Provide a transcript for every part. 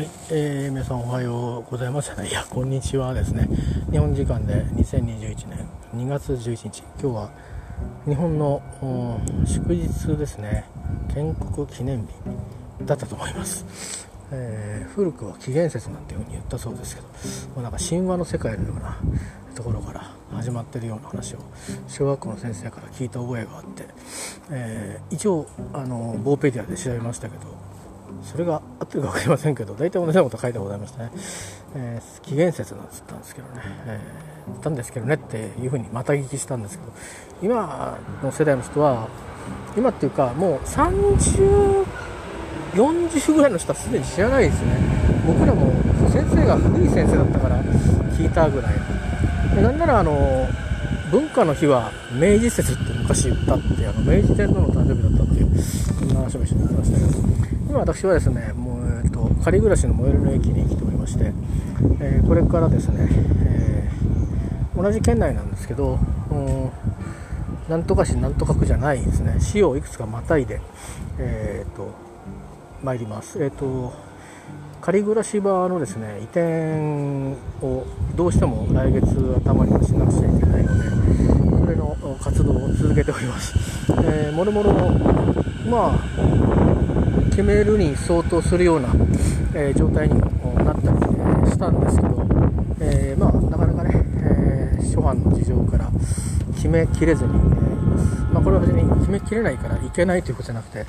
はい、えー、皆さんおはようございます。いやこんにちはですね。日本時間で2021年2月11日。今日は日本の祝日ですね。建国記念日だったと思います、えー、古くは紀元節なんていうふうに言ったそうですけど、まあ、なんか神話の世界のような ところから始まってるような話を小学校の先生から聞いた覚えがあって、えー、一応あのボーペディアで調べましたけどそれが合ってるか分かりませんけど大体同じようなこと書いてございましたね、えー、紀元節なんつったんですけどね、えー、言ったんですけどねっていうふうにまた聞きしたんですけど今の世代の人は今っていうかもう30 40ぐらいの人はすでに知らないですね。僕らも先生が古い先生だったから聞いたぐらいでなんならあの文化の日は明治節って昔言ったってあの明治天皇の誕生日だったっていうそんな話も一緒に言ってましたけど今私はですねもう、えっと、仮暮らしの最寄りの駅に来ておりまして、えー、これからですね、えー、同じ県内なんですけど、なんとか市なんとか区じゃないですね市をいくつかまたいで、えー、と参ります。えっ、と仮暮らし場のですね移転をどうしても来月頭にはしなくちゃいけないのでそれの活動を続けております。えー、もろもろまあ決めるに相当するような、えー、状態にもなったり、したんですけど、えー、まあ、なかなかね、えー、諸般の事情から決めきれずに、えま。あ、これは別に決めきれないからいけないということじゃなくて、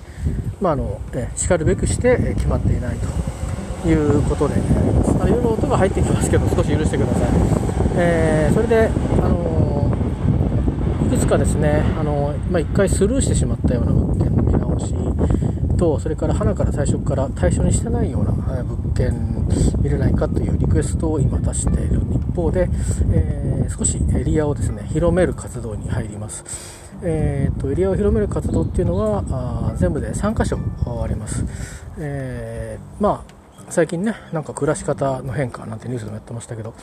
まあ、の、えー、叱るべくして決まっていないということで、あ。あいろいろ音が入ってきますけど、少し許してください。え、それで、かですね、あのまあ、1回スルーしてしまったような物件の見直しとそれから花から最初から対象にしてないような物件見れないかというリクエストを今出している一方で、えー、少しエリアをですね広める活動に入ります。えーと、エリアを広める活動っていうのはあ全部で3箇所あります。えー、まあ最近ねなんか暮らし方の変化なんてニュースでもやってましたけど、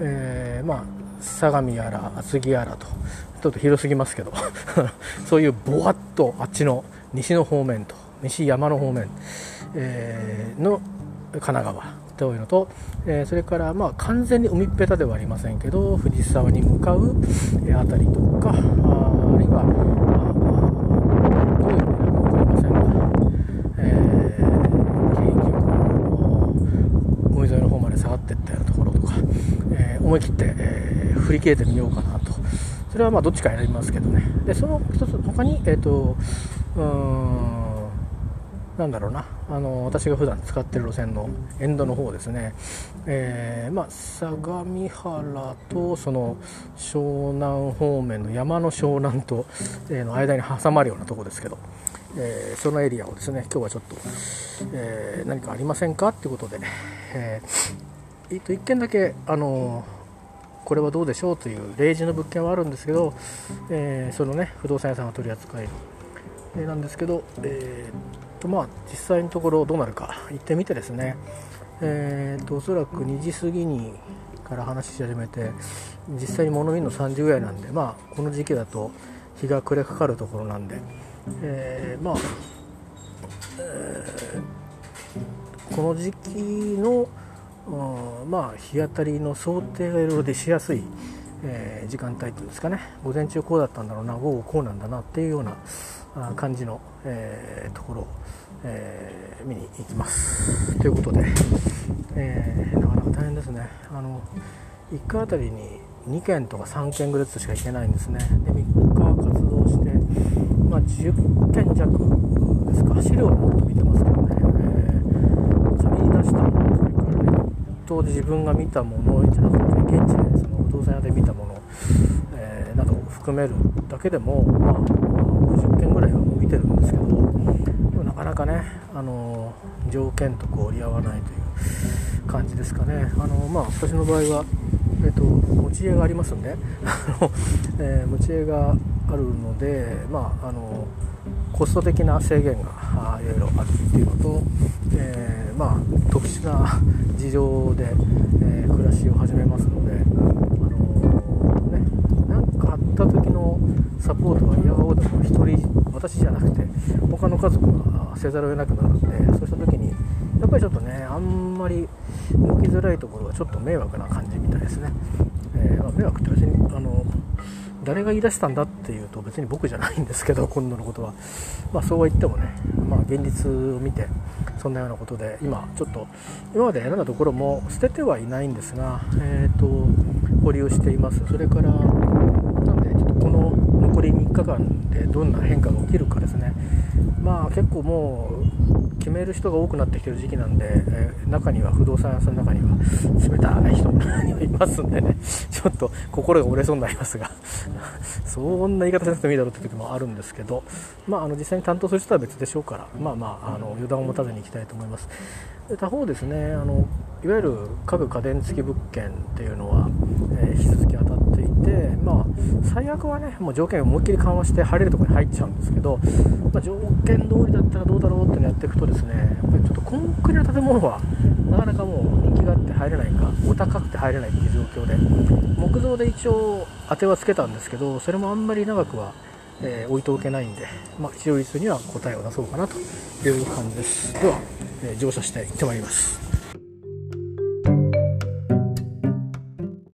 えー、まあ相模やら厚木やらとちょっと広すぎますけど そういうぼわっとあっちの西の方面と西山の方面、えー、の神奈川というのと、えー、それからまあ完全に海っぺたではありませんけど藤沢に向かう辺りとかああるいは、どういうのか分かりませんが、えー、海沿いの方まで下がっていったようなところとか、えー、思い切って、えー、振り切れてみようかなと。それはまあどっちか選びますけどね。でその一つ他にえっ、ー、とうーんなんだろうな。あの私が普段使ってる路線のエンドの方ですね、えー、まあ、相模原とその湘南方面の山の湘南と、えー、の間に挟まるようなとこですけど、えー、そのエリアをですね今日はちょっと、え何かありませんかってことで、えー、えっと1軒だけあのこれはどうでしょうという例示の物件はあるんですけど、えそのね不動産屋さんが取り扱える、えなんですけど、えーとまあ実際のところどうなるか行ってみてですね。えーと、おそらく2時過ぎにから話し始めて実際に物見るの3時ぐらいなんでまあこの時期だと日が暮れかかるところなんで、えー、まあ、えー、この時期の、まあ日当たりの想定がいろいろでしやすい、えー、時間帯っていうんですかね。午前中こうだったんだろうな午後こうなんだなっていうような感じの、えー、ところを、えー、見に行きます。ということで、えー、なかなか大変ですね。あの1回あたりに2件とか3件ぐらいずつしか行けないんですね。で3日活動して、まあ、10件弱ですか。資料はもっと見てますけどね、えー、紙に出したネットで自分が見たものじゃなくて現地でその不動産屋で見たもの、えー、などを含めるだけでも、まあ50件ぐらいはもう見てるんですけどでもなかなかねあの条件とこう折り合わないという感じですかね。あの、まあ、私の場合は、えっと、持ち家がありますんでえー、持ち家があるので、まあ、あのコスト的な制限がいろいろあるっていうのと、えー、まあ、特殊な 事情で、えー、暮らしを始めますので、あのね、かあった時のサポートは嫌顔でも1人私じゃなくて他の家族がせざるを得なくなるんでそうした時にやっぱりちょっとねあんまり動きづらいところはちょっと迷惑な感じみたいですね、えー、まあ、迷惑って別にあの誰が言い出したんだっていうと別に僕じゃないんですけど今度のことは、まあ、そうは言ってもね、まあ、現実を見てそんなようなことで今ちょっと今まで選んだところも捨ててはいないんですが、えーと、保留しています。それからなんでちょっとこの残り3日間でどんな変化が起きるかですね。まあ結構もう決める人が多くなってきてる時期なんで、え、中には不動産屋さんの中には冷たい人もいますんでね。ちょっと心が折れそうになりますが。そんな言い方しなくてもいいだろうって時もあるんですけど、まあ、あの実際に担当する人は別でしょうからまあまああの予断を持たずにいきたいと思います。他方ですねあのいわゆる家具家電付き物件っていうのは、えー、引き続きて、まあ、最悪はねもう条件を思いっきり緩和して入れるところに入っちゃうんですけど、まあ、条件通りだったらどうだろうってのやっていくとですねやっぱりちょっとコンクリの建物はなかなかもう人気があって入れないかお高くて入れないっていう状況で木造で一応当てはつけたんですけどそれもあんまり長くは、えー、置いておけないんで、まあ、一応率には答えを出そうかなという感じです。では、えー、乗車して行ってまいります。